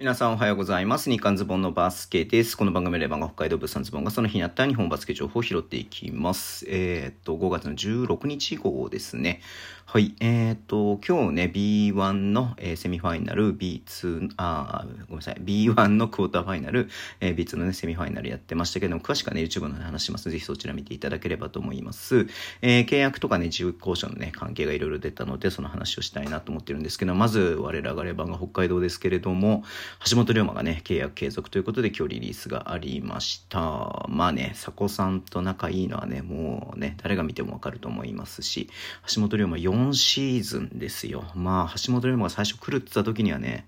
皆さんおはようございます。日刊ズボンのバスケです。この番組レバが北海道物産ズボンがその日にあった日本バスケ情報を拾っていきます。えー、っと、5月の16日号ですね。はい。えー、っと、今日ね、B1 の、えー、セミファイナル、B2、あ、ごめんなさい。B1 のクォーターファイナル、えー、B2 のね、セミファイナルやってましたけども、詳しくはね、YouTube の話します。ぜひそちら見ていただければと思います。えー、契約とかね、自由交渉のね、関係がいろいろ出たので、その話をしたいなと思ってるんですけど、まず、我らがレバンが北海道ですけれども、橋本龍馬がね、契約継続ということで今日リリースがありました。まあね、佐古さんと仲いいのはね、もうね、誰が見てもわかると思いますし、橋本龍馬4シーズンですよ。まあ、橋本龍馬が最初来るって言った時にはね、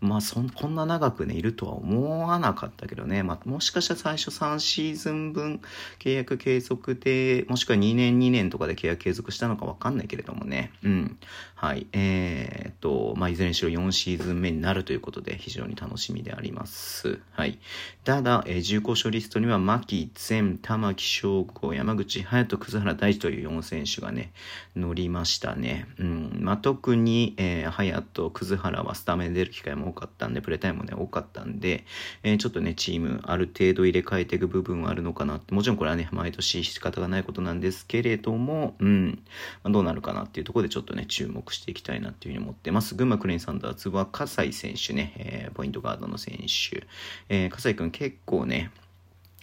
まあそん、こんな長くね、いるとは思わなかったけどね、まあ、もしかしたら最初3シーズン分契約継続で、もしくは2年2年とかで契約継続したのかわかんないけれどもね、うん。はい。えー、っと、まあ、いずれにしろ4シーズン目になるということで、非常常に楽しみであります。はい。ただ、えー、重厚賞リストには、牧、前、玉木翔吾、山口隼人、葛原大地という4選手がね、乗りましたね。うん。まあ、特に、えー、隼人、葛原はスタメン出る機会も多かったんで、プレータイムもね、多かったんで、えー、ちょっとね、チーム、ある程度入れ替えていく部分はあるのかなって、もちろんこれはね、毎年仕方がないことなんですけれども、うん、まあ、どうなるかなっていうところでちょっとね、注目していきたいなっていうふうに思ってます。群馬クレインサンダーズは、葛西選手ね、えー、ポイントガードの選手、えー、葛西君結構ね、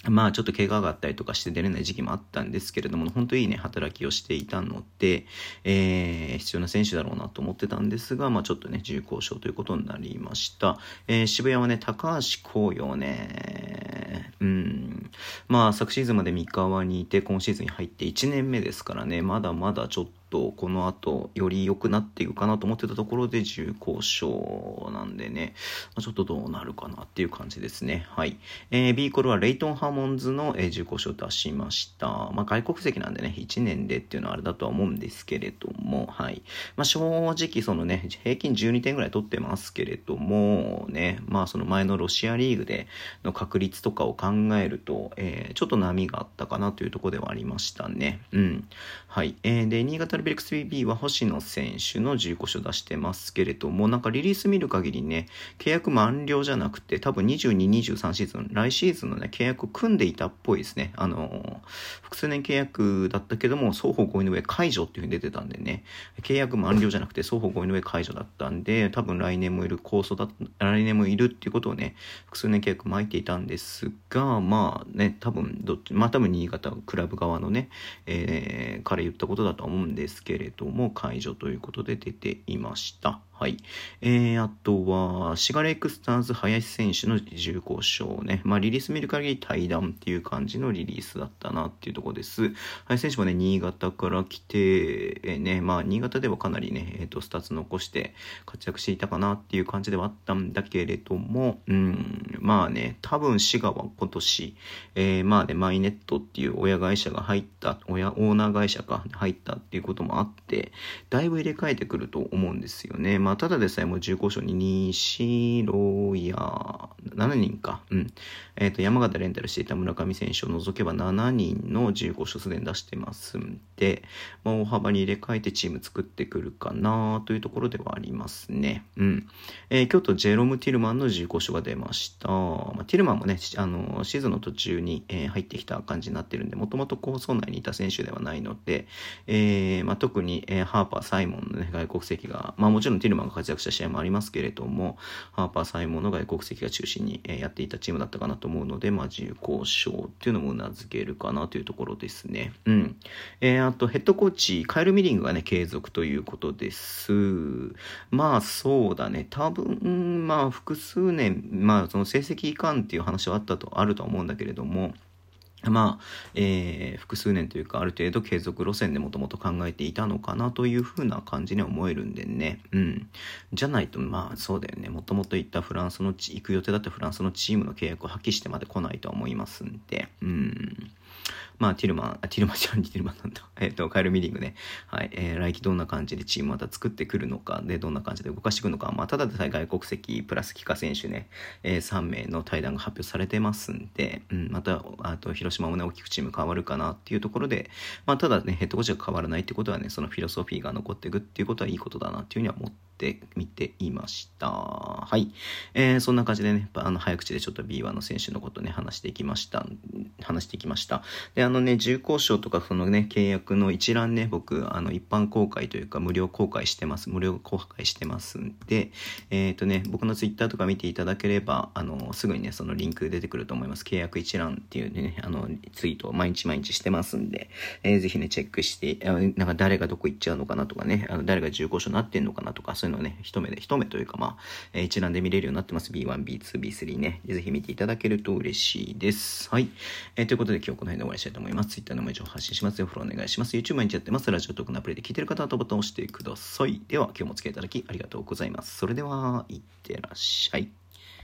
まあちょっと怪我があったりとかして出れない時期もあったんですけれども、本当にいいね、働きをしていたので、えー、必要な選手だろうなと思ってたんですが、まあちょっとね、重厚賞ということになりました。えー、渋谷はね、高橋光陽ね、うん、まあ昨シーズンまで三河にいて、今シーズンに入って1年目ですからね、まだまだちょっととこの後より良くなっていくかなと思ってたところで重厚賞なんでね、まあ、ちょっとどうなるかなっていう感じですね。はい。えー、B コルはレイトンハーモンズの、えー、重厚賞を出しました。まあ外国籍なんでね、1年でっていうのはあれだとは思うんですけれども、はい。まあ正直そのね、平均12点ぐらい取ってますけれども、ね、まあその前のロシアリーグでの確率とかを考えると、えー、ちょっと波があったかなというところではありましたね。うん。はい。えー、で、新潟ルベルクス BB は星野選手の15書出してますけれども、なんかリリース見る限りね、契約満了じゃなくて、多分22、23シーズン、来シーズンのね、契約組んでいたっぽいですね。あの、複数年契約だったけども、双方合意の上解除っていうふうに出てたんでね、契約満了じゃなくて、双方合意の上解除だったんで、多分来年もいる構想だ、来年もいるっていうことをね、複数年契約巻いていたんですが、まあね、多分どっち、まあ多分新潟クラブ側のね、えー、から言ったことだと思うんですですけれども解除ということで出ていました。はい。えー、あとは、滋賀レイクスターズ林選手の自由交渉ね。まあ、リリース見る限り退団っていう感じのリリースだったなっていうところです。林選手もね、新潟から来て、えー、ね、まあ、新潟ではかなりね、えっ、ー、と、スタッツ残して活躍していたかなっていう感じではあったんだけれども、うん、まあね、多分滋賀は今年、えー、まあね、マイネットっていう親会社が入った、親、オーナー会社が入ったっていうこともあって、だいぶ入れ替えてくると思うんですよね。まあ、ただでさえもう重厚賞に西郎や7人か。うん。えっ、ー、と、山形レンタルしていた村上選手を除けば7人の15勝すでに出してますんで、まあ、大幅に入れ替えてチーム作ってくるかなというところではありますね。うん。えー、京都ジェロム・ティルマンの15勝が出ました。まあ、ティルマンもね、あの、シーズンの途中に、えー、入ってきた感じになってるんで、もともと構想内にいた選手ではないので、えー、まあ、特に、えー、ハーパー、サイモンのね、外国籍が、まあ、もちろんティルマンが活躍した試合もありますけれども、ハーパー、サイモンの外国籍が中心に、やっていたチームだったかなと思うので、まあ、自由交渉っていうのも頷けるかなというところですね。うん。えー、あと、ヘッドコーチ、カエル・ミリングがね、継続ということです。まあ、そうだね。多分、まあ、複数年、まあ、その成績いかんっていう話はあったと、あると思うんだけれども、まあ、えー、複数年というか、ある程度継続路線でもともと考えていたのかなというふうな感じに思えるんでね。うん。じゃないと、まあ、そうだよね。もともと行ったフランスの、行く予定だったフランスのチームの契約を破棄してまで来ないと思いますんで。うん。まあ、ティルマン、あティルマンじゃん、ティルマンなんだ。えっ、と、カイル・ミリングね。はい。えー、来季どんな感じでチームまた作ってくるのか、で、どんな感じで動かしていくのか。まあ、ただでさえ外国籍プラス帰化選手ね、えー、3名の対談が発表されてますんで、うん、また、あと、広島もね、大きくチーム変わるかなっていうところで、まあ、ただね、ヘッドコーチが変わらないってことはね、そのフィロソフィーが残っていくっていうことはいいことだなっていうふうには思って見ていました。はい。えー、そんな感じでね、あの、早口でちょっと B1 の選手のことね、話していきました。話していきました。で、あのね、重厚賞とかそのね、契約の一覧ね、僕、あの、一般公開というか、無料公開してます。無料公開してますんで、えっ、ー、とね、僕のツイッターとか見ていただければ、あの、すぐにね、そのリンク出てくると思います。契約一覧っていうね、あの、ツイートを毎日毎日してますんで、えー、ぜひね、チェックして、なんか誰がどこ行っちゃうのかなとかね、あの誰が重厚賞になってんのかなとか、そういうのをね、一目で、一目というか、まあ、え、一覧で見れるようになってます。B1、B2、B3 ね。ぜひ見ていただけると嬉しいです。はい。えー、ということで今日この辺で終わりしたいと思います。Twitter のも一応発信しますよ。フォローお願いします。YouTube 毎日やってます。ラジオトークのアプリで聞いてる方はボタンを押してください。では、今日もお付き合いいただきありがとうございます。それでは、いってらっしゃい。